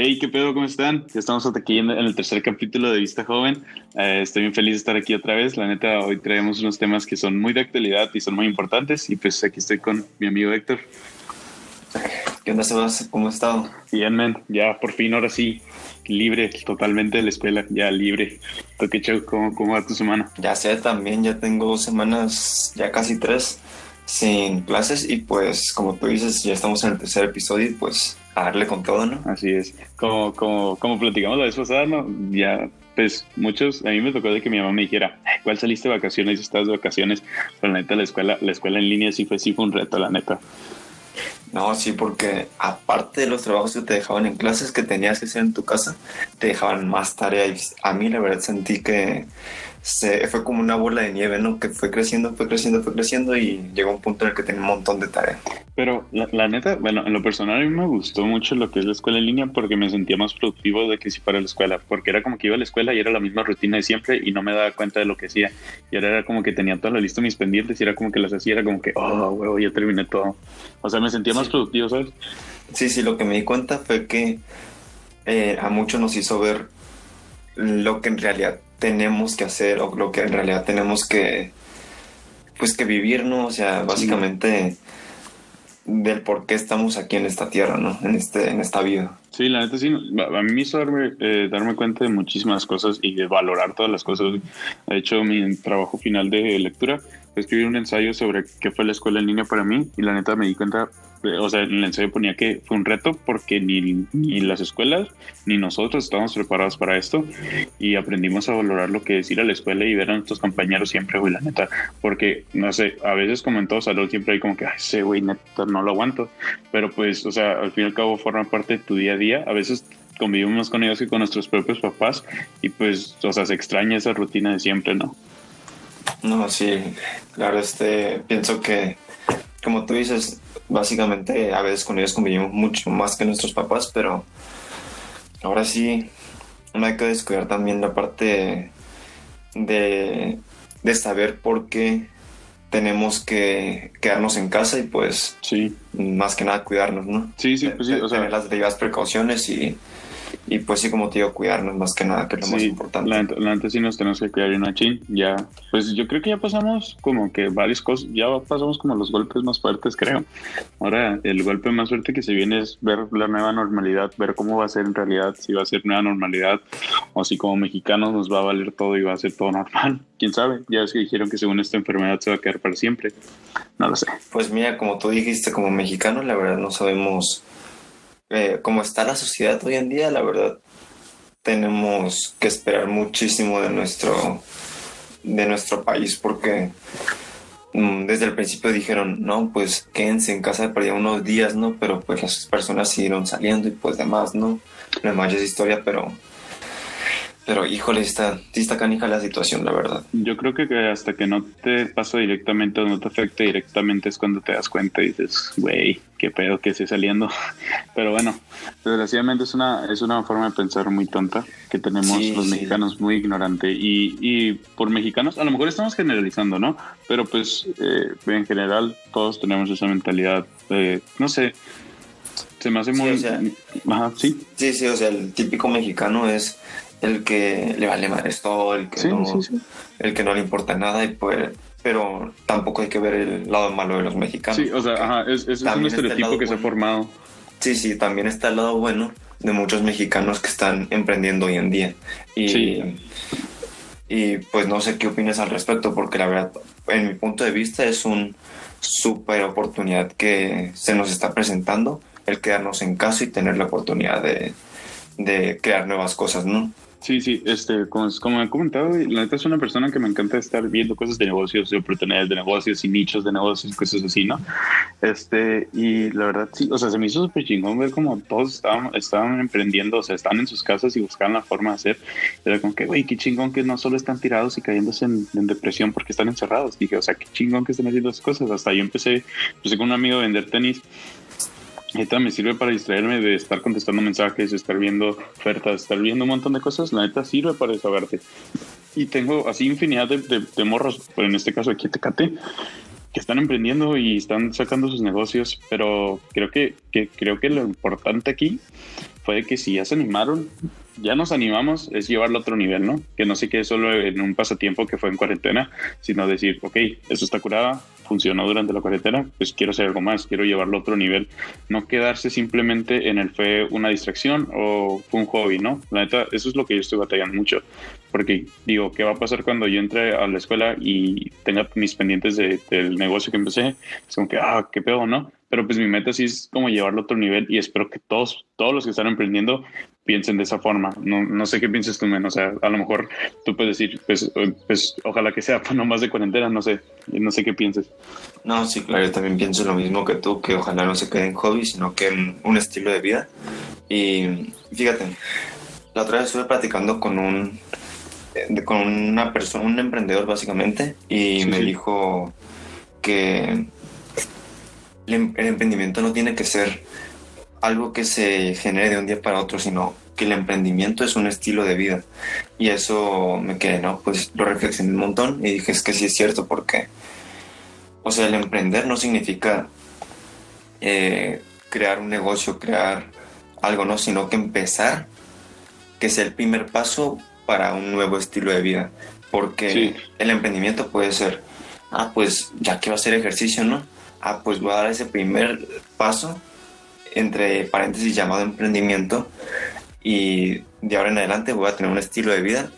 Hey, ¿qué pedo? ¿Cómo están? Ya estamos aquí en, el tercer capítulo de Vista Joven. Eh, estoy bien feliz de estar aquí otra vez. La neta, hoy traemos unos temas que son muy de actualidad y son muy importantes. Y pues aquí estoy con mi amigo Héctor. ¿Qué onda, Sebas? ¿Cómo has estado? Bien, men. Ya por fin, ahora sí, libre totalmente de la escuela, ya libre. qué ¿Cómo, ¿Cómo va tu semana? Ya sé, también ya tengo semanas, ya casi tres, sin clases. Y pues, como tú dices, ya estamos en el tercer episodio y pues a darle con todo, ¿no? Así es. Como, como, como platicamos la vez pasada, ¿no? Ya, pues muchos, a mí me tocó de que mi mamá me dijera, ¿cuál saliste de vacaciones? ¿Estás de vacaciones? Pero la neta, la escuela, la escuela en línea sí fue, sí fue un reto, la neta. No, sí, porque aparte de los trabajos que te dejaban en clases que tenías que hacer en tu casa, te dejaban más tareas. A mí la verdad sentí que se, fue como una bola de nieve, ¿no? Que fue creciendo, fue creciendo, fue creciendo y llegó un punto en el que tenía un montón de tareas. Pero la, neta, bueno, en lo personal a mí me gustó mucho lo que es la escuela en línea porque me sentía más productivo de que si para la escuela, porque era como que iba a la escuela y era la misma rutina de siempre y no me daba cuenta de lo que hacía. Y ahora era como que tenía toda la lista de mis pendientes y era como que las hacía, era como que, oh, huevo, ya terminé todo. O sea, me sentía más productivo, ¿sabes? Sí, sí, lo que me di cuenta fue que eh, a muchos nos hizo ver lo que en realidad tenemos que hacer o lo que en realidad tenemos que pues que vivir, ¿no? O sea, básicamente del por qué estamos aquí en esta tierra, ¿no? En este en esta vida. Sí, la neta sí, a mí me hizo darme, eh, darme cuenta de muchísimas cosas y de valorar todas las cosas. De hecho, mi trabajo final de lectura escribir un ensayo sobre qué fue la escuela en línea para mí y la neta me di cuenta, eh, o sea, el ensayo ponía que fue un reto porque ni, ni las escuelas ni nosotros estábamos preparados para esto y aprendimos a valorar lo que es ir a la escuela y ver a nuestros compañeros siempre, güey, la neta, porque, no sé, a veces como en todo salud siempre hay como que, ay, ese güey, neta, no lo aguanto, pero pues, o sea, al fin y al cabo forman parte de tu día a día, a veces convivimos con ellos y con nuestros propios papás y pues, o sea, se extraña esa rutina de siempre, ¿no? No, sí, claro, este, pienso que, como tú dices, básicamente a veces con ellos convivimos mucho más que nuestros papás, pero ahora sí, no hay que descuidar también la parte de, de saber por qué tenemos que quedarnos en casa y pues sí. más que nada cuidarnos, ¿no? Sí, sí, pues sí, o sea, tener las debidas precauciones y y pues sí, como te digo, cuidarnos más que nada, que es lo más importante. La, la sí nos tenemos que cuidar una chin. Ya, pues yo creo que ya pasamos como que varias cosas, ya pasamos como los golpes más fuertes, creo. Ahora, el golpe más fuerte que se viene es ver la nueva normalidad, ver cómo va a ser en realidad, si va a ser nueva normalidad o si como mexicanos nos va a valer todo y va a ser todo normal. Quién sabe, ya es que dijeron que según esta enfermedad se va a quedar para siempre. No lo sé. Pues mira, como tú dijiste, como mexicanos, la verdad no sabemos eh, como está la sociedad hoy en día, la verdad, tenemos que esperar muchísimo de nuestro, de nuestro país porque mm, desde el principio dijeron, no, pues quédense en casa por unos días, ¿no? Pero pues las personas siguieron saliendo y pues demás, ¿no? No más historia, pero pero híjole, está, sí está canija la situación, la verdad. Yo creo que hasta que no te pasa directamente o no te afecte directamente es cuando te das cuenta y dices, güey, qué pedo que esté saliendo. Pero bueno, desgraciadamente es una, es una forma de pensar muy tonta que tenemos los mexicanos muy ignorante. Y, y, por mexicanos, a lo mejor estamos generalizando, ¿no? Pero pues eh, en general todos tenemos esa mentalidad, no sé, se me hace muy... Ajá, sí. Sí, sí, o sea, el típico mexicano es el que le vale madres todo, el que, no, el que no le importa nada y pues pero tampoco hay que ver el lado malo de los mexicanos. Sí, o sea, ajá, es, es un estereotipo que se ha formado. Sí, sí, también está el lado bueno de muchos mexicanos que están emprendiendo hoy en día. Y, y pues no sé qué opinas al respecto, porque la verdad, en mi punto de vista, es un súper oportunidad que se nos está presentando el quedarnos en casa y tener la oportunidad de, de crear nuevas cosas, ¿no? Sí, sí, este, como, como he comentado, la neta es una persona que me encanta estar viendo cosas de negocios, de oportunidades de negocios y nichos de negocios, cosas así, ¿no? Este, y la verdad, sí, o sea, se me hizo súper chingón ver como todos estaban, estaban emprendiendo, o sea, estaban en sus casas y buscaban la forma de hacer. Era como que, güey, qué chingón que no solo están tirados y cayéndose en, depresión porque están encerrados. Dije, o sea, qué chingón que estén haciendo las cosas. Hasta yo empecé, empecé con un amigo a vender tenis Neta me sirve para distraerme de estar contestando mensajes, estar viendo ofertas, estar viendo un montón de cosas. La neta sirve para desahogarte. Y tengo así infinidad de, de, morros, pero en este caso aquí Tecate, que están emprendiendo y están sacando sus negocios, pero creo que, que creo que lo importante aquí fue que si ya se animaron, ya nos animamos, es llevarlo a otro nivel, ¿no? Que no se quede solo en un pasatiempo que fue en cuarentena, sino decir, ok, eso está curada, funcionó durante la cuarentena, pues quiero hacer algo más, quiero llevarlo a otro nivel. No quedarse simplemente en el fue una distracción o fue un hobby, ¿no? La neta, eso es lo que yo estoy batallando mucho. Porque digo, ¿qué va a pasar cuando yo entre a la escuela y tenga mis pendientes del negocio que empecé? Es como que, ah, qué pedo, ¿no? Pero pues mi meta sí es como llevarlo a otro nivel y espero que todos, todos los que están emprendiendo piensen de esa forma. No, no sé qué pienses tú, men. O sea, a lo mejor tú puedes decir, pues, pues ojalá que sea no más de cuarentena, no sé, no sé qué pienses. No, sí, claro, yo también pienso lo mismo que tú, que ojalá no se quede en hobby, sino que en un estilo de vida. Y fíjate, la otra vez estuve platicando con un con una persona, un emprendedor básicamente, y me dijo que el emprendimiento no tiene que ser algo que se genere de un día para otro, sino que el emprendimiento es un estilo de vida. Y eso me quedé, ¿no? Pues lo reflexioné un montón y dije, es que sí es cierto, porque, o sea, el emprender no significa eh, crear un negocio, crear algo, ¿no? Sino que empezar, que sea el primer paso para un nuevo estilo de vida. Porque el emprendimiento puede ser, ah, pues ya quiero hacer ejercicio, ¿no? Ah, pues voy a dar ese primer paso entre paréntesis llamado emprendimiento y de ahora en adelante voy a tener un estilo de vida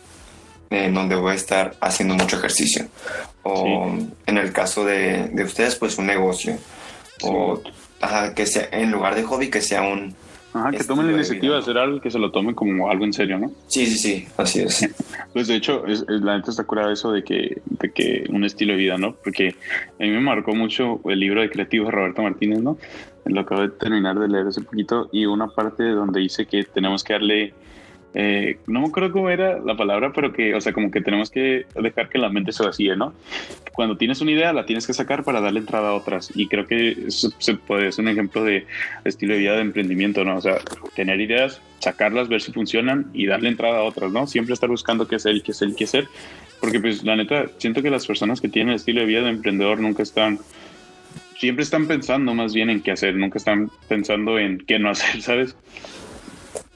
en donde voy a estar haciendo mucho ejercicio. O en el caso de, de, ustedes, pues un negocio. O que sea, en lugar de hobby, que sea un... Ajá, que tomen la iniciativa de, hacer algo que se lo tomen como algo en serio, ¿no? Sí, sí, sí, así es. pues de hecho, es, la gente está curada eso de que, de que un estilo de vida, ¿no? Porque a mí me marcó mucho el libro de creativo de Roberto Martínez, ¿no? lo acabo de terminar de leer hace poquito, y una parte donde dice que tenemos que darle, eh, no me acuerdo cómo era la palabra, pero que, o sea, como que tenemos que dejar que la mente se vacíe, ¿no? Cuando tienes una idea, la tienes que sacar para darle entrada a otras, y creo que eso se puede ser un ejemplo de estilo de vida de emprendimiento, ¿no? O sea, tener ideas, sacarlas, ver si funcionan y darle entrada a otras, ¿no? Siempre estar buscando qué hacer y qué hacer y qué hacer, porque pues la neta, siento que las personas que tienen estilo de vida de emprendedor nunca están siempre están pensando más bien en qué hacer, nunca están pensando en qué no hacer, ¿sabes?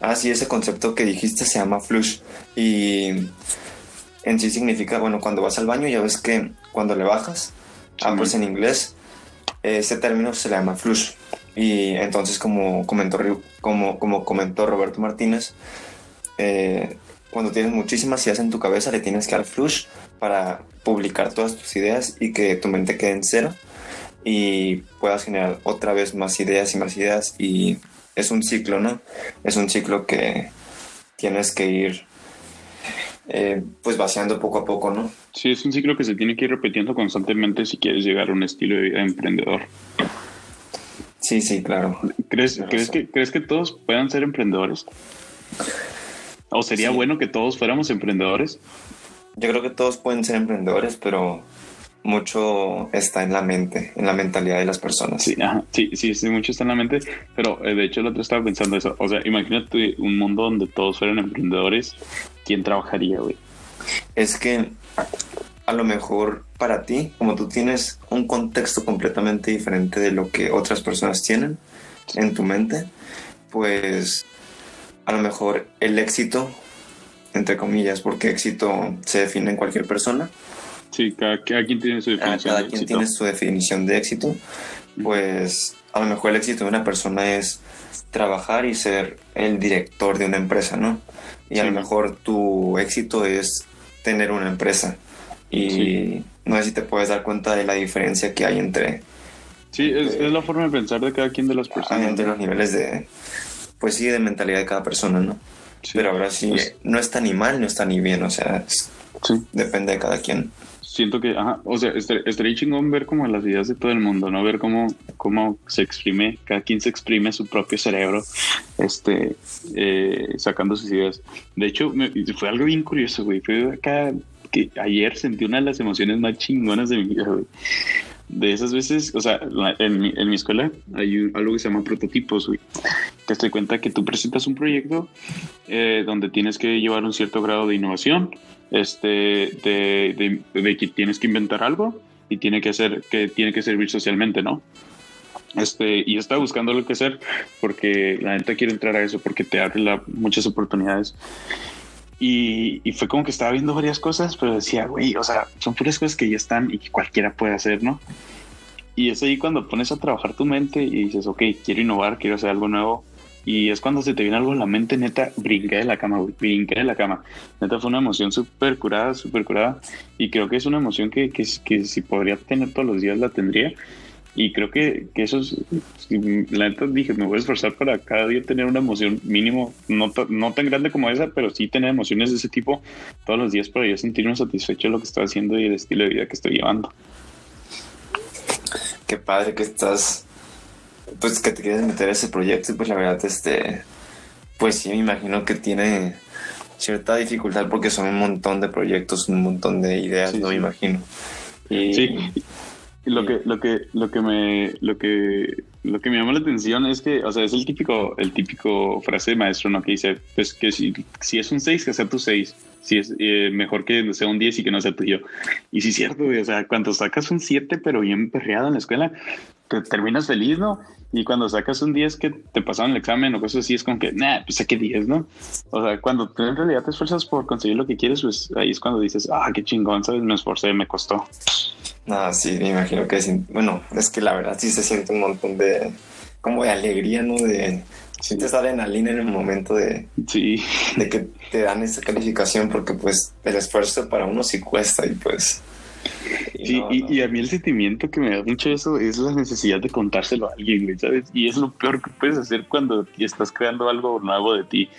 Ah, sí, ese concepto que dijiste se llama flush y en sí significa, bueno, cuando vas al baño ya ves que cuando le bajas, ah, pues en inglés, ese término se le llama flush. Y entonces, como comentó, como, como comentó Roberto Martínez, eh, cuando tienes muchísimas ideas en tu cabeza, le tienes que dar flush para publicar todas tus ideas y que tu mente quede en cero y puedas generar otra vez más ideas y más ideas y es un ciclo, ¿no? Es un ciclo que tienes que ir eh, pues vaciando poco a poco, ¿no? Sí, es un ciclo que se tiene que ir repitiendo constantemente si quieres llegar a un estilo de vida emprendedor. Sí, sí, claro. ¿Crees, ¿crees, que, ¿crees que todos puedan ser emprendedores? ¿O sería bueno que todos fuéramos emprendedores? Yo creo que todos pueden ser emprendedores, pero mucho está en la mente, en la mentalidad de las personas. Sí, sí, sí, mucho está en la mente, pero eh, de hecho el otro estaba pensando eso, o sea, imagínate un mundo donde todos fueran emprendedores, ¿quién trabajaría, güey? Es que a lo mejor para ti, como tú tienes un contexto completamente diferente de lo que otras personas tienen en tu mente, pues a lo mejor el éxito, entre comillas, porque éxito se define en cualquier persona, Sí, cada, quien tiene su definición. Cada de quien éxito. tiene su definición de éxito. Pues a lo mejor el éxito de una persona es trabajar y ser el director de una empresa, ¿no? Y a lo mejor tu éxito es tener una empresa. Y no sé si te puedes dar cuenta de la diferencia que hay entre... Sí, es, la forma de pensar de cada quien de las personas. Entre los niveles de... Pues sí, de mentalidad de cada persona, ¿no? Pero ahora sí, pues no está ni mal, no está ni bien, o sea, depende de cada quien siento que, ajá, o sea, estaría chingón ver como las ideas de todo el mundo, ¿no? Ver cómo, cómo se exprime, cada quien se exprime su propio cerebro, este, eh, sacando sus ideas. De hecho, fue algo bien curioso, güey. Fue acá que ayer sentí una de las emociones más chingonas de mi vida, güey. De esas veces, o sea, en mi, en mi escuela hay algo que se llama prototipos, güey. Que te cuenta que tú presentas un proyecto eh, donde tienes que llevar un cierto grado de innovación, este, de, que tienes que inventar algo y tiene que ser, que tiene que servir socialmente, ¿no? Este, y está buscando lo que hacer porque la gente quiere entrar a eso porque te abre muchas oportunidades. Y, y, fue como que estaba viendo varias cosas, pero decía, güey, o sea, son puras cosas que ya están y que cualquiera puede hacer, ¿no? Y es ahí cuando pones a trabajar tu mente y dices, ok, quiero innovar, quiero hacer algo nuevo. Y es cuando se te viene algo en la mente, neta, brinqué de la cama, güey, brinqué de la cama. Neta, fue una emoción súper curada, súper curada. Y creo que es una emoción que, que, que si podría tener todos los días, la tendría. Y creo que, que eso es, la neta dije, me voy a esforzar para cada día tener una emoción mínimo, no, no tan grande como esa, pero sí tener emociones de ese tipo todos los días para yo sentirme satisfecho de lo que estoy haciendo y el estilo de vida que estoy llevando. Qué padre que estás, pues que te quieres meter a ese proyecto y pues la verdad, este, pues sí, me imagino que tiene cierta dificultad porque son un montón de proyectos, un montón de ideas, no me imagino. Y, sí lo que, lo que, lo que me, lo que, lo que me llama la atención es que, o sea, es el típico, el típico frase de maestro, ¿no? Que dice, pues que si, si es un 6, que sea tu 6. Si es eh, mejor que sea un 10 y que no sea tuyo. Y sí es cierto, o sea, cuando sacas un 7, pero bien perreado en la escuela, te terminas feliz, ¿no? Y cuando sacas un 10 que te pasaron el examen o cosas así, es como que, nah, pues saqué 10, ¿no? O sea, cuando tú en realidad te esfuerzas por conseguir lo que quieres, pues ahí es cuando dices, ah, qué chingón, ¿sabes? Me esforcé, me costó. No, sí, me imagino que sí. Bueno, es que la verdad sí se siente un montón de, como de alegría, ¿no? De, sientes adrenalina en el momento de, sí. de que te dan esa calificación porque pues el esfuerzo para uno sí cuesta y pues Sí, y, a mí el sentimiento que me da mucho eso es la necesidad de contárselo a alguien, ¿sabes? Y es lo peor que puedes hacer cuando estás creando algo nuevo de ti.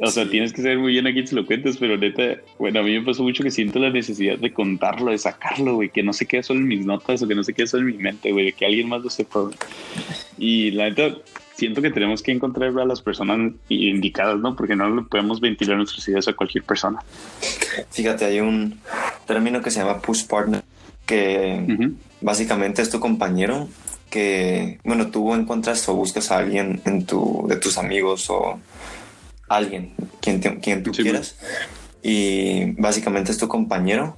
O sea, tienes que ser muy bien a quien se lo cuentes, pero neta, bueno, a mí me pasó mucho que siento la necesidad de contarlo, de sacarlo, güey, que no se quede solo en mis notas o que no se quede solo en mi mente, güey, que alguien más lo sepa. Y la neta, siento que tenemos que encontrar a las personas indicadas, ¿no? Porque no podemos ventilar nuestras ideas a cualquier persona. Fíjate, hay un término que se llama push partner, que básicamente es tu compañero que, bueno, tú encuentras o buscas a alguien en tu, de tus amigos o alguien, quien, quien tú quieras, y básicamente es tu compañero,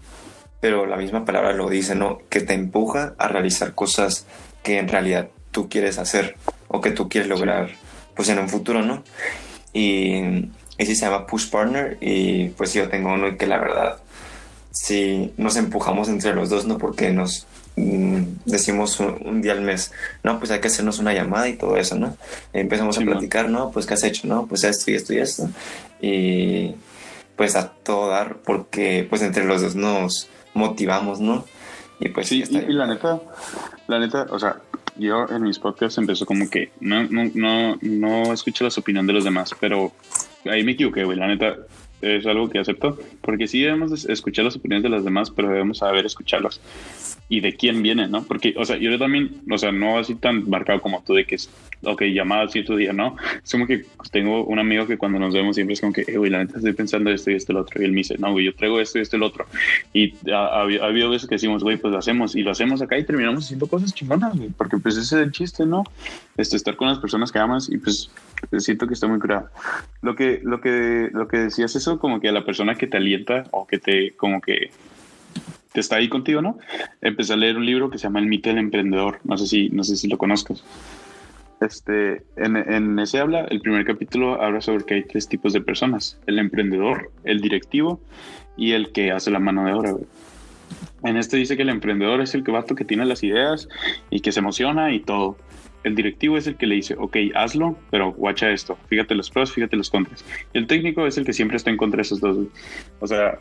pero la misma palabra lo dice, ¿no? Que te empuja a realizar cosas que en realidad tú quieres hacer o que tú quieres lograr pues en un futuro, ¿no? Y ese se llama Push Partner y pues yo tengo uno que la verdad sí nos empujamos entre los dos, ¿no? Porque nos mm, decimos un, día al mes, no, pues hay que hacernos una llamada y todo eso, ¿no? empezamos a platicar, ¿no? Pues qué has hecho, ¿no? Pues esto y esto y esto. Y pues a todo dar porque pues entre los dos nos motivamos, ¿no? Y pues sí, y, y la neta, la neta, o sea, yo en mis podcasts empezó como que no, no, no, no escucho las opiniones de los demás, pero ahí me equivoqué, güey. La neta es algo que acepto, porque sí debemos escuchar las opiniones de los demás, pero debemos saber escucharlas y de quién viene, ¿no? Porque, o sea, yo también, o sea, no así tan marcado como tú de que es, ok, llamada cierto día, ¿no? Es como que tengo un amigo que cuando nos vemos siempre es como que, eh, güey, la neta estoy pensando esto y esto y lo otro. Y él me dice, no, güey, yo traigo esto y esto y lo otro. Y ha, habido veces que decimos, güey, pues lo hacemos y lo hacemos acá y terminamos haciendo cosas chingonas, güey, porque pues ese es el chiste, ¿no? Este, estar con las personas que amas y pues siento que está muy curado. Lo que, lo que, lo que decías eso, como que a la persona que te alienta o que te, como que te está ahí contigo, ¿no? Empecé a leer un libro que se llama El mito del emprendedor. No sé si, no sé si lo conozcas. Este, en, en, ese habla, el primer capítulo habla sobre que hay tres tipos de personas: el emprendedor, el directivo y el que hace la mano de obra. En este dice que el emprendedor es el que vato que tiene las ideas y que se emociona y todo. El directivo es el que le dice, ok, hazlo, pero guacha esto, fíjate los pros, fíjate los contras. Y el técnico es el que siempre está en contra de esos dos. O sea,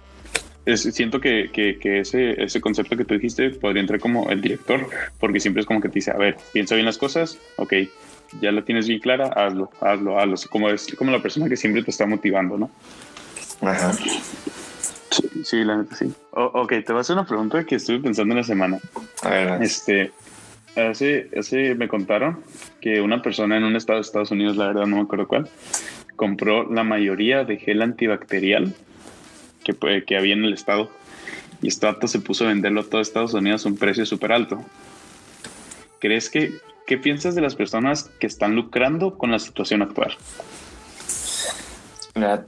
siento que, que, ese, ese concepto que tú dijiste podría entrar como el director, porque siempre es como que te dice, a ver, piensa bien las cosas, ok, ya lo tienes bien clara, hazlo, hazlo, hazlo. Como es como la persona que siempre te está motivando, ¿no? Ajá. Sí, la neta sí. ok, te voy a hacer una pregunta que estuve pensando en la semana. A ver. Este, hace, hace me contaron que una persona en un estado de Estados Unidos, la verdad no me acuerdo cuál, compró la mayoría de gel antibacterial que, que había en el estado. Y Strato se puso a venderlo a todo Estados Unidos a un precio súper alto. ¿Crees que, qué piensas de las personas que están lucrando con la situación actual?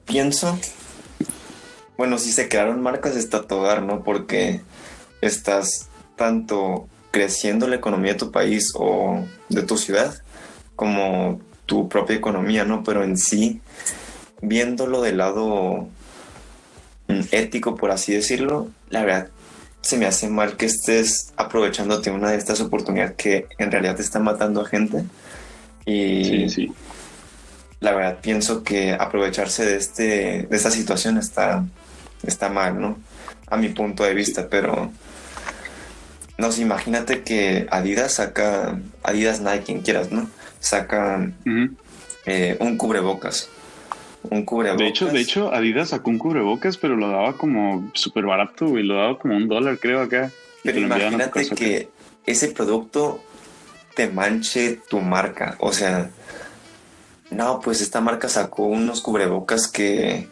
Pienso, bueno, si se crearon marcas está todo ¿no? Porque estás tanto creciendo la economía de tu país o de tu ciudad, como tu propia economía, ¿no? Pero en sí, viéndolo del lado ético, por así decirlo, la verdad se me hace mal que estés aprovechándote una de estas oportunidades que en realidad te está matando a gente. Y Sí, sí. la verdad pienso que aprovecharse de, este, de esta situación está, está mal, ¿no? A mi punto de vista, pero... No sé, imagínate que Adidas saca, Adidas Nike, quien quieras, ¿no? Saca eh, un cubrebocas. Un cubrebocas. De hecho, de hecho, Adidas sacó un cubrebocas, pero lo daba como súper barato, güey. Lo daba como un dólar, creo, acá. Pero imagínate que ese producto te manche tu marca. O sea, no, pues esta marca sacó unos cubrebocas que,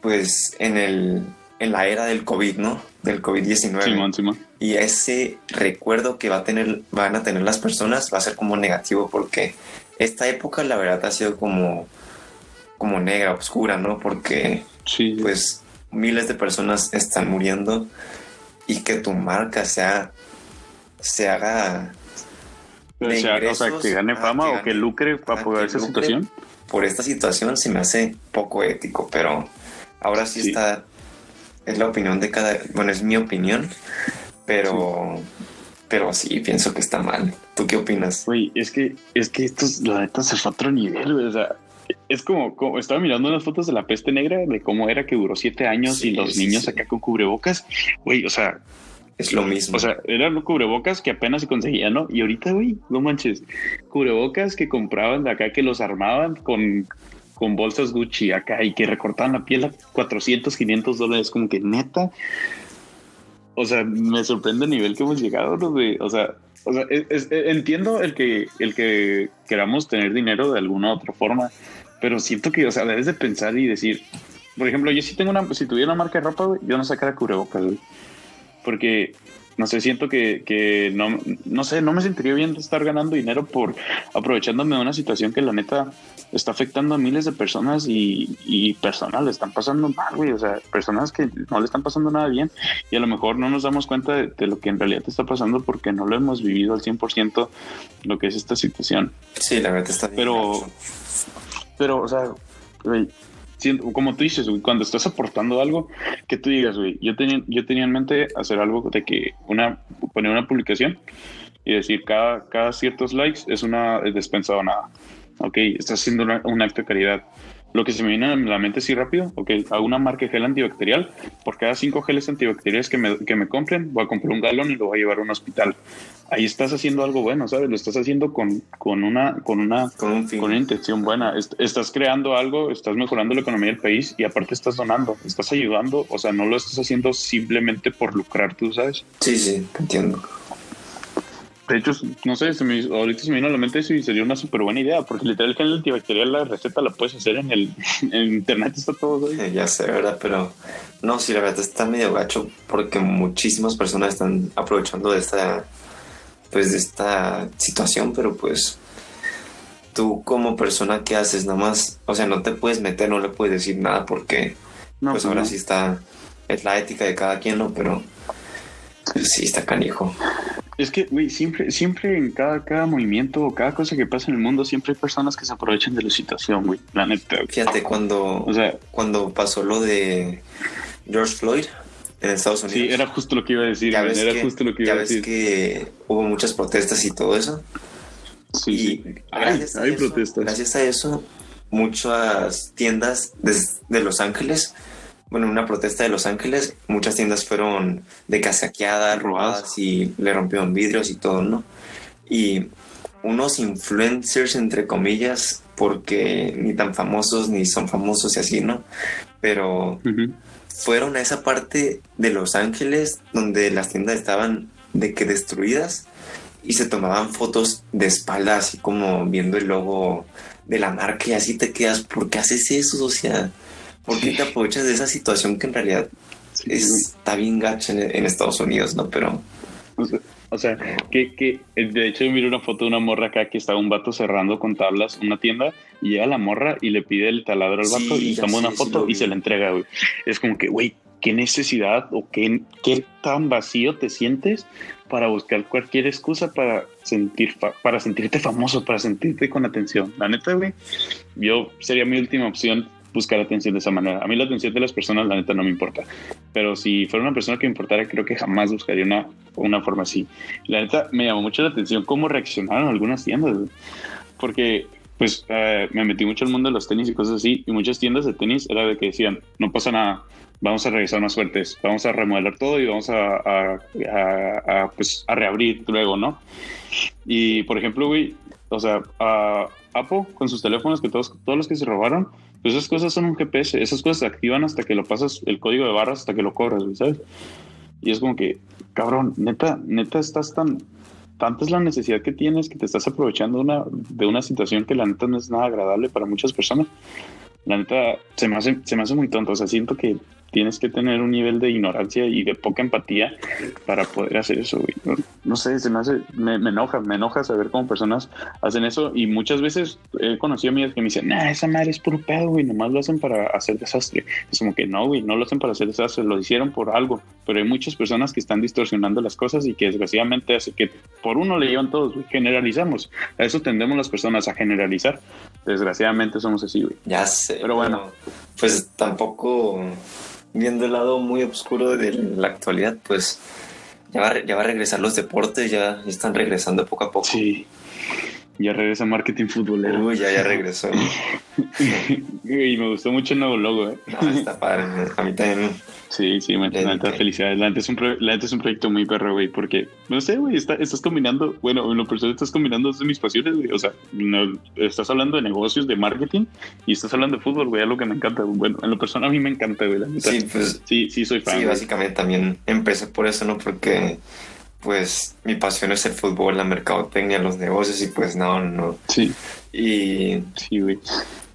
pues, en el en la era del COVID, ¿no? Del COVID-19. Simón, Simón. y ese recuerdo que va a tener, van a tener las personas va a ser como negativo porque esta época la verdad ha sido como, como negra, oscura, ¿no? Porque Sí, pues miles de personas están muriendo y que tu marca sea, se haga o, sea, o sea, ingresos, que gane fama que o que lucre para poder esa situación. por esta situación se me hace poco ético, pero ahora sí, Sí. está, es la opinión de cada, bueno, es mi opinión, pero, pero sí, pienso que está mal. ¿Tú qué opinas? Güey, es que, es que esto, es- la neta, se fue a otro nivel, güey. O sea, es como, como- estaba mirando unas fotos de la peste negra de cómo era que duró siete años Sí, y los sí, niños sí. acá con cubrebocas. Güey, o sea, Es lo mismo. o sea, eran cubrebocas que apenas se conseguían, ¿no? Y ahorita, güey, no manches, cubrebocas que compraban de acá, que los armaban con, con bolsas Gucci acá y que recortaban la piel a 400, 500 dólares, como que neta. O sea, me sorprende el nivel que hemos llegado, ¿no? O sea, o sea, es- es- entiendo el que, el que queramos tener dinero de alguna u otra forma, pero siento que, o sea, debes de pensar y decir, por ejemplo, yo si tengo una, si tuviera una marca de ropa, yo no sacara cubrebocas, güey porque no sé, siento que, que no, no sé, no me sentiría bien de estar ganando dinero por aprovechándome de una situación que la neta está afectando a miles de personas y, y personas le están pasando mal, güey, o sea, personas que no le están pasando nada bien y a lo mejor no nos damos cuenta de, de lo que en realidad está pasando porque no lo hemos vivido al 100% lo que es esta situación. sí, la verdad está bien. pero-. Pero, o sea, güey, como tú dices, güey, cuando estás aportando algo, que tú digas, güey, yo tenía, yo tenía en mente hacer algo de que una, poner una publicación y decir cada, cada ciertos likes es una despensa donada. Ok, estás haciendo una- un acto de caridad. Lo que se me viene a la mente así rápido, ok, hago una marca de gel antibacterial. Por cada cinco geles antibacteriales que me, que me compren, voy a comprar un galón y lo voy a llevar a un hospital. Ahí estás haciendo algo bueno, ¿sabes? Lo estás haciendo con, con una, con una con una intención buena. Est- Estás creando algo, estás mejorando la economía del país y aparte estás donando, estás ayudando. O sea, no lo estás haciendo simplemente por lucrar, tú sabes. Sí, sí, te entiendo. De hecho, no sé, se me, hizo- ahorita se me vino a la mente eso y sería una súper buena idea, porque literal el gel antibacterial, la receta la puedes hacer en el en internet, está todo. Eh, Ya sé, ¿verdad? Pero no, sí, la verdad está medio gacho porque muchísimas personas están aprovechando de esta, pues, de esta situación, pero pues tú como persona, ¿qué haces? Nada más, o sea, no te puedes meter, no le puedes decir nada porque No, pues pues ahora no. sí está, es la ética de cada quien, ¿no? Pero sí, está canijo. Es que, güey, siempre, siempre en cada, cada movimiento o cada cosa que pasa en el mundo, siempre hay personas que se aprovechan de la situación, güey. La neta. Fíjate, cuando, O sea, cuando pasó lo de George Floyd en Estados Unidos. sí, era justo lo que iba a decir, ya güey, ves, era que, justo lo que ya iba a ves decir. que hubo muchas protestas y todo eso. Sí, y sí. Hay, gracias, a hay eso, protestas. gracias a eso, muchas tiendas de, de Los Ángeles, bueno, en una protesta de Los Ángeles, muchas tiendas fueron de casaqueadas, Robadas. y le rompieron vidrios y todo, ¿no? Y unos influencers, entre comillas, porque ni tan famosos ni son famosos y así, ¿no? Pero fueron a esa parte de Los Ángeles donde las tiendas estaban de que destruidas y se tomaban fotos de espalda así como viendo el logo de la marca y así te quedas, ¿por qué haces eso? O sea, ¿por qué Sí. te aprovechas de esa situación que en realidad Sí, está bien gacha en, en Estados Unidos, ¿no? Pero O sea, o sea, que, que eh, de hecho miré una foto de una morra acá que estaba un vato cerrando con tablas una tienda y llega la morra y le pide el taladro al Sí, vato y ya toma una sí foto y se la entrega, güey. Es como que, güey, qué necesidad o qué, qué tan vacío te sientes para buscar cualquier excusa para sentir para sentirte famoso, para sentirte con atención. La neta, güey, yo sería mi última opción buscar atención de esa manera. A mí la atención de las personas, la neta, no me importa. Pero si fuera una persona que me importara, creo que jamás buscaría una, una forma así. La neta, me llamó mucho la atención cómo reaccionaron algunas tiendas, porque pues eh, me metí mucho el mundo de los tenis y cosas así, y muchas tiendas de tenis era de que decían, no pasa nada, vamos a revisar más suertes, vamos a remodelar todo y vamos a, a, pues, a reabrir luego, ¿no? Y por ejemplo, güey, o sea, a Apple con sus teléfonos, que todos, todos los que se robaron, pues esas cosas son un GPS, esas cosas se activan hasta que lo pasas el código de barras, hasta que lo cobras, ¿sabes? Y es como que, cabrón, neta, neta estás tan, tanta es la necesidad que tienes que te estás aprovechando una, de una situación que la neta no es nada agradable para muchas personas. La neta se me hace, se me hace muy tonto, o sea, siento que tienes que tener un nivel de ignorancia y de poca empatía para poder hacer eso, güey. No, sé, se me hace, me, enoja, me enoja saber cómo personas hacen eso y muchas veces he conocido amigas que me dicen, nah, esa madre es puro pedo, güey, nomás lo hacen para hacer desastre. Es como que no, güey, no lo hacen para hacer desastre, lo hicieron por algo, pero hay muchas personas que están distorsionando las cosas y que desgraciadamente hace que por uno le llevan todos, güey, generalizamos. A eso tendemos las personas a generalizar. Desgraciadamente somos así, güey. Ya sé. Pero bueno. pues tampoco viendo el lado muy oscuro de la actualidad, pues ya va, ya va a regresar los deportes, ya, están regresando poco a poco. Sí. Ya regresa marketing futbolero. Uy, ya, ya regresó. y me gustó mucho el nuevo logo, ¿eh? está padre. A mí también Sí, sí, me felicidades. La es, un la es un proyecto muy perro, güey, porque, no sé, güey, estás combinando, bueno, en lo personal estás combinando dos de mis pasiones, güey. O sea, estás hablando de negocios, de marketing y estás hablando de fútbol, güey, algo que me encanta. Bueno, en lo personal a mí me encanta, güey. sí, pues. Sí, sí, soy fan. Sí, básicamente también empecé por eso, ¿no? Porque pues mi pasión es el fútbol, la mercadotecnia, los negocios y pues no, no. Sí. Y sí, güey.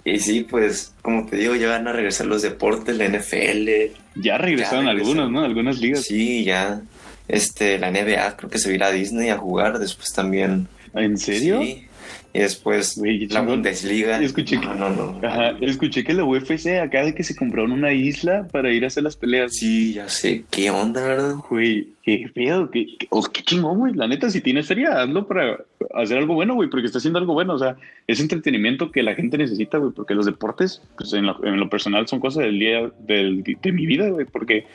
Y sí, pues, como te digo, ya van a regresar los deportes, la NFL. Ya regresaron algunos, ¿no? Algunas ligas. Sí, ya. Este, la NBA, creo que se irá a Disney a jugar, después también. ¿En serio? Sí. Y después la Bundesliga. Escuché, que, no, no, Ajá, escuché que la UFC acaba de que se compraron una isla para ir a hacer las peleas. Sí, ya sé. ¿Qué onda, verdad? Güey, qué feo, qué, qué, oh, qué chingón, güey. La neta, si tienes feria, hazlo para hacer algo bueno, güey, porque está haciendo algo bueno. O sea, es entretenimiento que la gente necesita, güey, porque los deportes, pues en lo, en lo personal son cosas del día del, de mi vida, güey, porque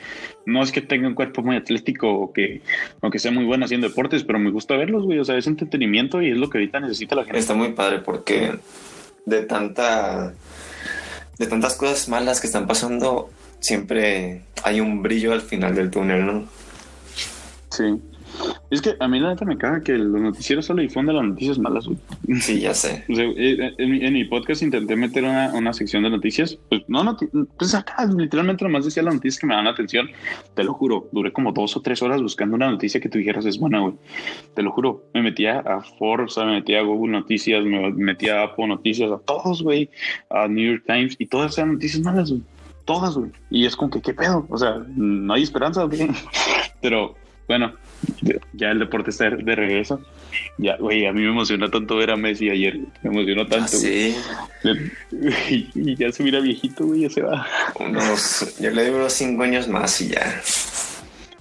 no es que tenga un cuerpo muy atlético o que, aunque sea muy bueno haciendo deportes, pero me gusta verlos, güey. O sea, es entretenimiento y es lo que ahorita necesita la gente. Está muy padre porque de tanta, de tantas cosas malas que están pasando, siempre hay un brillo al final del túnel, ¿no? Sí. Es que a mí la neta me caga que los noticieros solo difunden las noticias malas, Sí, ya sé. Eh, en, mi podcast intenté meter una, sección de noticias. Pues no, no, pues acá literalmente nomás decía las noticias que me dan atención. Te lo juro, duré como dos o tres horas buscando una noticia que tú dijeras es buena, güey. Te lo juro. Me metía a Forbes, me metía a Google Noticias, me metía a Apple Noticias, a todos, güey, a New York Times y todas esas noticias malas, güey. Todas, güey. Y es como que, ¿qué pedo? O sea, no hay esperanza, güey. Pero bueno, ya el deporte está de regreso. Ya, güey, a mí me emocionó tanto ver a Messi ayer. Me emocionó tanto. Sí. Y, ya se mira viejito, güey, ya se va. Unos, yo le digo unos cinco años más y ya.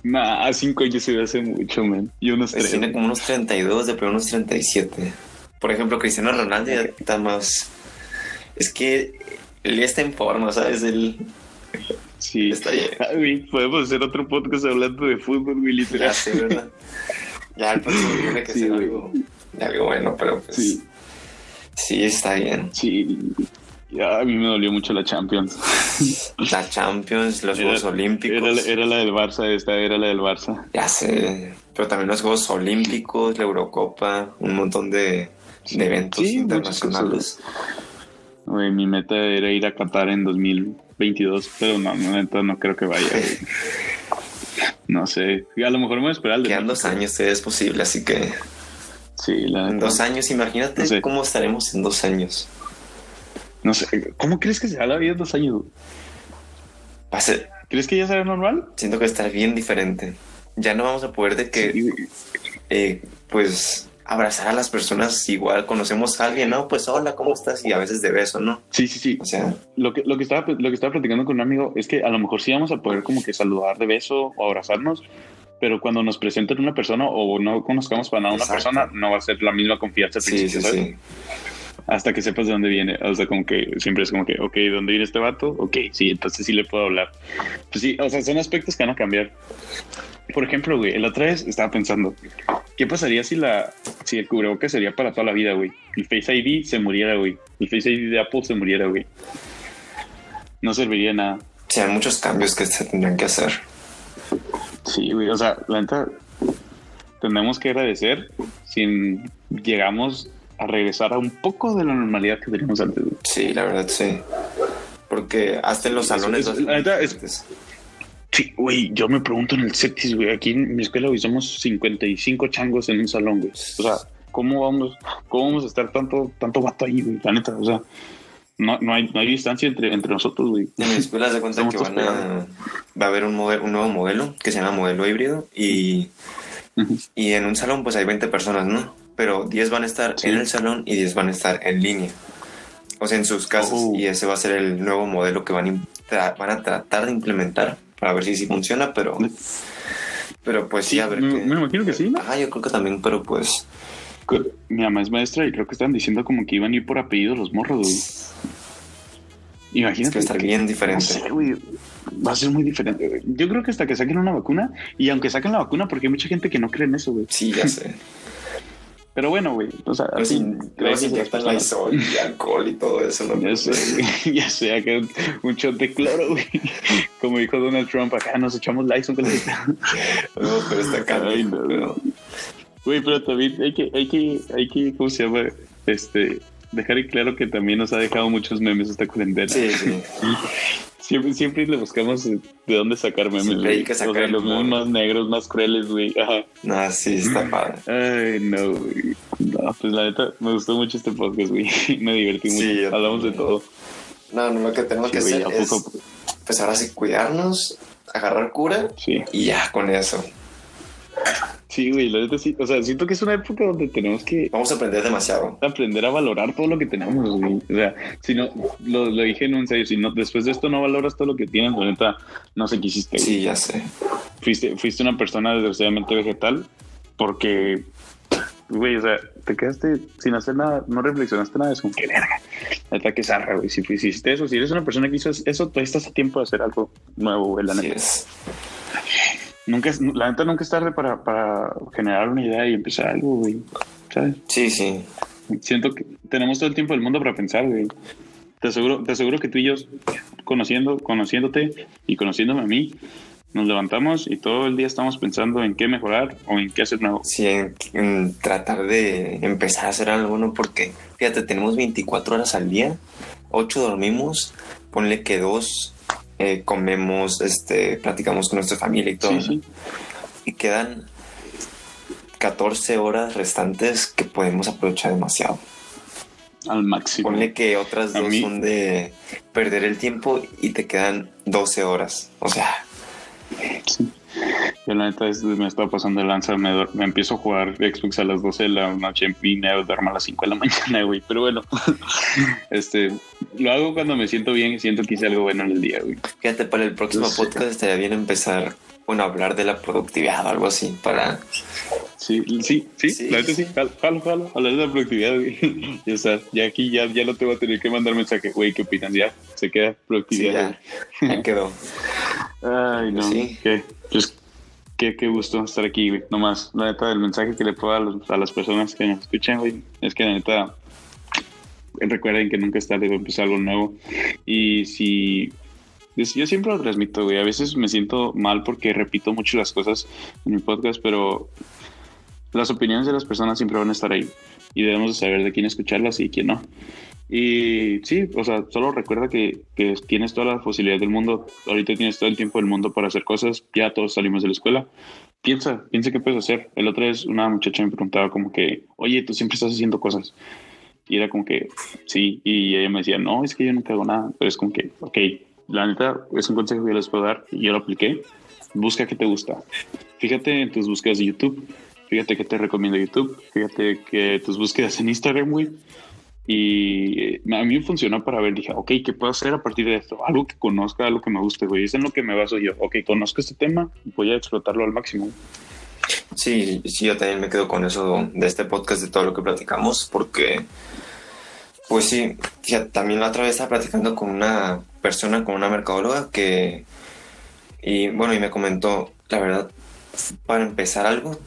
Nah, cinco años se ve hace mucho, man. Y unos pues Tiene como unos 32, de pero unos 37. Por ejemplo, Cristiano Ronaldo ya está más. Es que él ya está en forma, ¿sabes? Él Sí, está bien. Podemos hacer otro podcast hablando de fútbol, mi literal. Ya sé, ¿verdad? Ya el próximo tiene que ser algo, algo, bueno, pero pues. Sí. sí, está bien. Sí. Ya, a mí me dolió mucho la Champions. La Champions, los Juegos Olímpicos. Era, la del Barça, esta era la del Barça. Ya sé, pero también los Juegos Olímpicos, la Eurocopa, un montón de, de eventos internacionales. Mi meta era ir a Qatar en 2000 22, pero no, no, no creo que vaya. No sé, a lo mejor me voy a esperar. Quedan dos años, es posible, así que. Sí, la En dos años, imagínate cómo estaremos en dos años. No sé, ¿cómo crees que será la vida en dos años? Va a ser. ¿Crees que ya será normal? Siento que estará bien diferente. Ya no vamos a poder de que. Eh, pues abrazar a las personas igual, conocemos a alguien, ¿no? Pues hola, ¿cómo estás? Y a veces de beso, ¿no? Sí, sí, sí. O sea, Lo que, lo que estaba lo que estaba platicando con un amigo es que a lo mejor sí vamos a poder como que saludar de beso o abrazarnos, pero cuando nos presenten una persona o no conozcamos para nada a una Exacto. persona, no va a ser la misma confianza al sí, principio, sí, ¿sabes? sí. Hasta que sepas de dónde viene. O sea, como que siempre es como que, ok, ¿de dónde viene este vato? Ok, sí, entonces sí le puedo hablar. Pues sí, o sea, son aspectos que van a cambiar. Por ejemplo, güey, el otra vez estaba pensando, ¿qué pasaría si la si el cubrebocas sería para toda la vida, güey? El Face ID se muriera, güey. El Face ID de Apple se muriera, güey. No serviría de nada. Sí, hay muchos cambios que se tendrán que hacer. Sí, güey, o sea, la neta, tenemos que agradecer si llegamos a regresar a un poco de la normalidad que teníamos antes, güey. Sí, la verdad, sí. Porque hasta en los salones... eso- la neta es- Sí, güey, yo me pregunto en el CETIS, güey, aquí en mi escuela, güey, somos 55 changos en un salón, güey. O sea, ¿cómo vamos, cómo vamos a estar tanto, tanto vato ahí, güey? La neta, o sea, no, no, hay, no hay distancia entre, entre nosotros, güey. En mi escuela se cuenta que van a, va a haber un, modelo, un nuevo modelo que se llama modelo híbrido y, y en un salón pues hay 20 personas, ¿no? Pero 10 van a estar Sí. en el salón y 10 van a estar en línea. O sea, en sus casas. Oh. Y ese va a ser el nuevo modelo que van, van a tratar de implementar para ver si sí funciona, pero... Pero pues sí, Sí, a ver me, me imagino que sí, ¿no? Ajá, yo creo que también, pero pues... Mi mamá es maestra y creo que estaban diciendo como que iban a ir por apellido los morros, güey. Es Imagínate. que va a estar bien No diferente. sé, güey. Va a ser muy diferente, güey. Yo creo que hasta que saquen una vacuna, y aunque saquen la vacuna, porque hay mucha gente que no cree en eso, güey. Sí, ya sé. Pero bueno, güey. O sea, Pero así, si luego se gracias a las inyectan personas. Lysol y alcohol y todo eso, ¿no? Ya sé, güey. ya sé, acá un, shot de cloro, güey. Como dijo Donald Trump, acá nos echamos la No, pero está caliente. no, Güey, pero también hay que, hay que, hay que, ¿cómo se llama? Este, dejar en claro que también nos ha dejado muchos memes esta cuarentena. Sí, sí. Siempre, siempre le buscamos de dónde sacar memes. Siempre hay güey. que sacar o sea, los memes más negros, más crueles, güey. Ajá. No, sí, está padre. Ay, no, güey. No, pues la neta, me gustó mucho este podcast, güey. Me divertí Sí, mucho. yo Hablamos de todo. No, no, lo que tenemos Sí, que hacer ¿a es, poco? pues ahora sí, cuidarnos, agarrar cura Sí. y ya con eso. Sí, güey, la neta sí. O sea, siento que es una época donde tenemos que Vamos a aprender demasiado. aprender a valorar todo lo que tenemos, güey. O sea, si no, lo, lo dije en un ensayo, si no, después de esto no valoras todo lo que tienes, la neta, no sé qué hiciste. güey. Sí, ya sé. Fuiste, fuiste una persona desgraciadamente vegetal porque, güey, o sea, te quedaste sin hacer nada, no reflexionaste nada, es como que verga. La neta que zarra, güey. Si hiciste eso, si eres una persona que hizo eso, todavía estás a tiempo de hacer algo nuevo, güey, la neta. es. Nunca es, la neta nunca es tarde para, para generar una idea y empezar algo, güey. ¿Sabes? Sí, sí. Siento que tenemos todo el tiempo del mundo para pensar, güey. Te aseguro, te aseguro que tú y yo, conociendo, conociéndote y conociéndome a mí, nos levantamos y todo el día estamos pensando en qué mejorar o en qué hacer nuevo. Sí, en, en tratar de empezar a hacer algo, ¿no? Porque, fíjate, tenemos 24 horas al día, 8 dormimos, ponle que dos eh, comemos, este, platicamos con nuestra familia y todo. Sí, ¿no? sí. Y quedan 14 horas restantes que podemos aprovechar demasiado. Al máximo. Ponle que otras dos mí- son de perder el tiempo y te quedan 12 horas. O sea, Sí. Yo la neta es- me estaba pasando de lanza, me, me empiezo a jugar Xbox a las 12 de la noche y me duermo a las 5 de la mañana, güey. Pero bueno, este, lo hago cuando me siento bien y siento que hice algo bueno en el día, güey. fíjate, para el próximo Pues- podcast estaría bien empezar, bueno, a hablar de la productividad o algo así, para... Sí, sí, sí, Sí. la neta sí, jalo, jalo, jalo, hablar de la productividad, güey. Ya está, ya aquí ya, ya no te voy a tener que mandar mensaje, güey, ¿qué opinas? Ya, se queda Sí, productividad. ya, ya quedó. Ay, no, Sí. qué, pues, qué, qué gusto estar aquí, güey. Nomás, la neta, el mensaje que le puedo a, los- a las personas que nos escuchan, güey, es que la neta, recuerden que nunca es tarde para empezar algo nuevo. Y si yo siempre lo transmito, güey. A veces me siento mal porque repito mucho las cosas en mi podcast, pero las opiniones de las personas siempre van a estar ahí y debemos de saber de quién escucharlas y quién no. Y sí, o sea, solo recuerda que, que tienes toda la posibilidad del mundo, ahorita tienes todo el tiempo del mundo para hacer cosas, ya todos salimos de la escuela. Piensa, piensa qué puedes hacer. El otro vez una muchacha me preguntaba como que, oye, tú siempre estás haciendo cosas. Y era como que, sí, y ella me decía, no, es que yo nunca hago nada, pero es como que, ok, la neta es un consejo que yo les puedo dar y yo lo apliqué. Busca qué te gusta. Fíjate en tus búsquedas de YouTube fíjate que te recomiendo YouTube, fíjate que tus búsquedas en Instagram, güey. Y a mí funcionó para ver, dije, ok, ¿qué puedo hacer a partir de esto? Algo que conozca, algo que me guste, güey. Es en lo que me baso yo. Ok, conozco este tema, voy a explotarlo al máximo. Sí, sí, yo también me quedo con eso de este podcast, de todo lo que platicamos, porque, pues sí, también la otra vez estaba platicando con una persona, con una mercadóloga que, y bueno, y me comentó, la verdad, para empezar algo,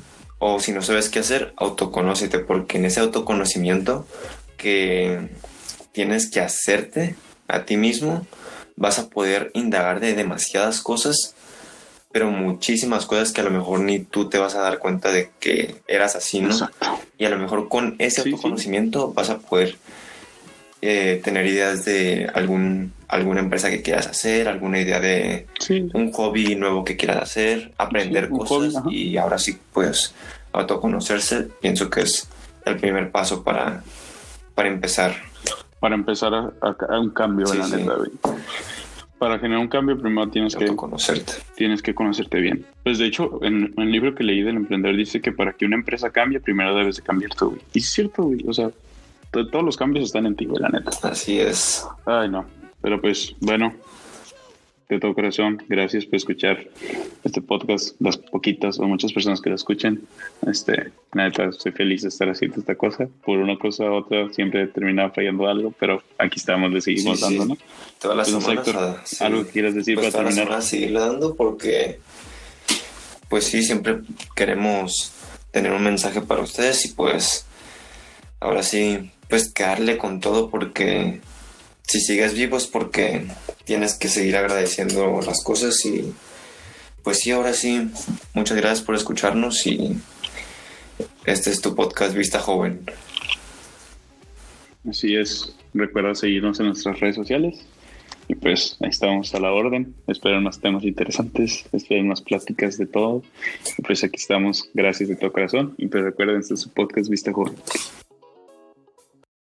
o si no sabes qué hacer, autoconócete, porque en ese autoconocimiento que tienes que hacerte a ti mismo, vas a poder indagar de demasiadas cosas, pero muchísimas cosas que a lo mejor ni tú te vas a dar cuenta de que eras así, ¿no? Y a lo mejor con ese autoconocimiento vas a poder eh, tener ideas de algún, alguna empresa que quieras hacer, alguna idea de un hobby nuevo que quieras hacer, aprender cosas y ahora sí, pues, autoconocerse, pienso que es el primer paso para, para empezar. Para empezar a, un cambio en la Para generar un cambio, primero tienes que conocerte. Tienes que conocerte bien. Pues de hecho, en, el libro que leí del emprendedor dice que para que una empresa cambie, primero debes de cambiar tú. Y es cierto, güey. O sea, todos los cambios están en ti, la neta. Así es. Ay, no. Pero pues, bueno, de todo corazón, gracias por escuchar este podcast, las poquitas o muchas personas que lo escuchen. Este, neta, estoy feliz de estar haciendo esta cosa. Por una cosa u otra siempre terminaba fallando algo, pero aquí estamos, le seguimos dando, ¿no? Todas las semanas. Algo que quieras decir pues para terminar. seguir dando porque, pues sí, siempre queremos tener un mensaje para ustedes y pues ahora sí pues quedarle con todo porque si sigues vivo es porque tienes que seguir agradeciendo las cosas y pues sí, ahora sí, muchas gracias por escucharnos y este es tu podcast Vista Joven. Así es, recuerda seguirnos en nuestras redes sociales y pues ahí estamos a la orden. Espero unos temas interesantes, espero unas pláticas de todo. Y pues aquí estamos, gracias de todo corazón. Y pues recuerden, este es su podcast Vista Joven.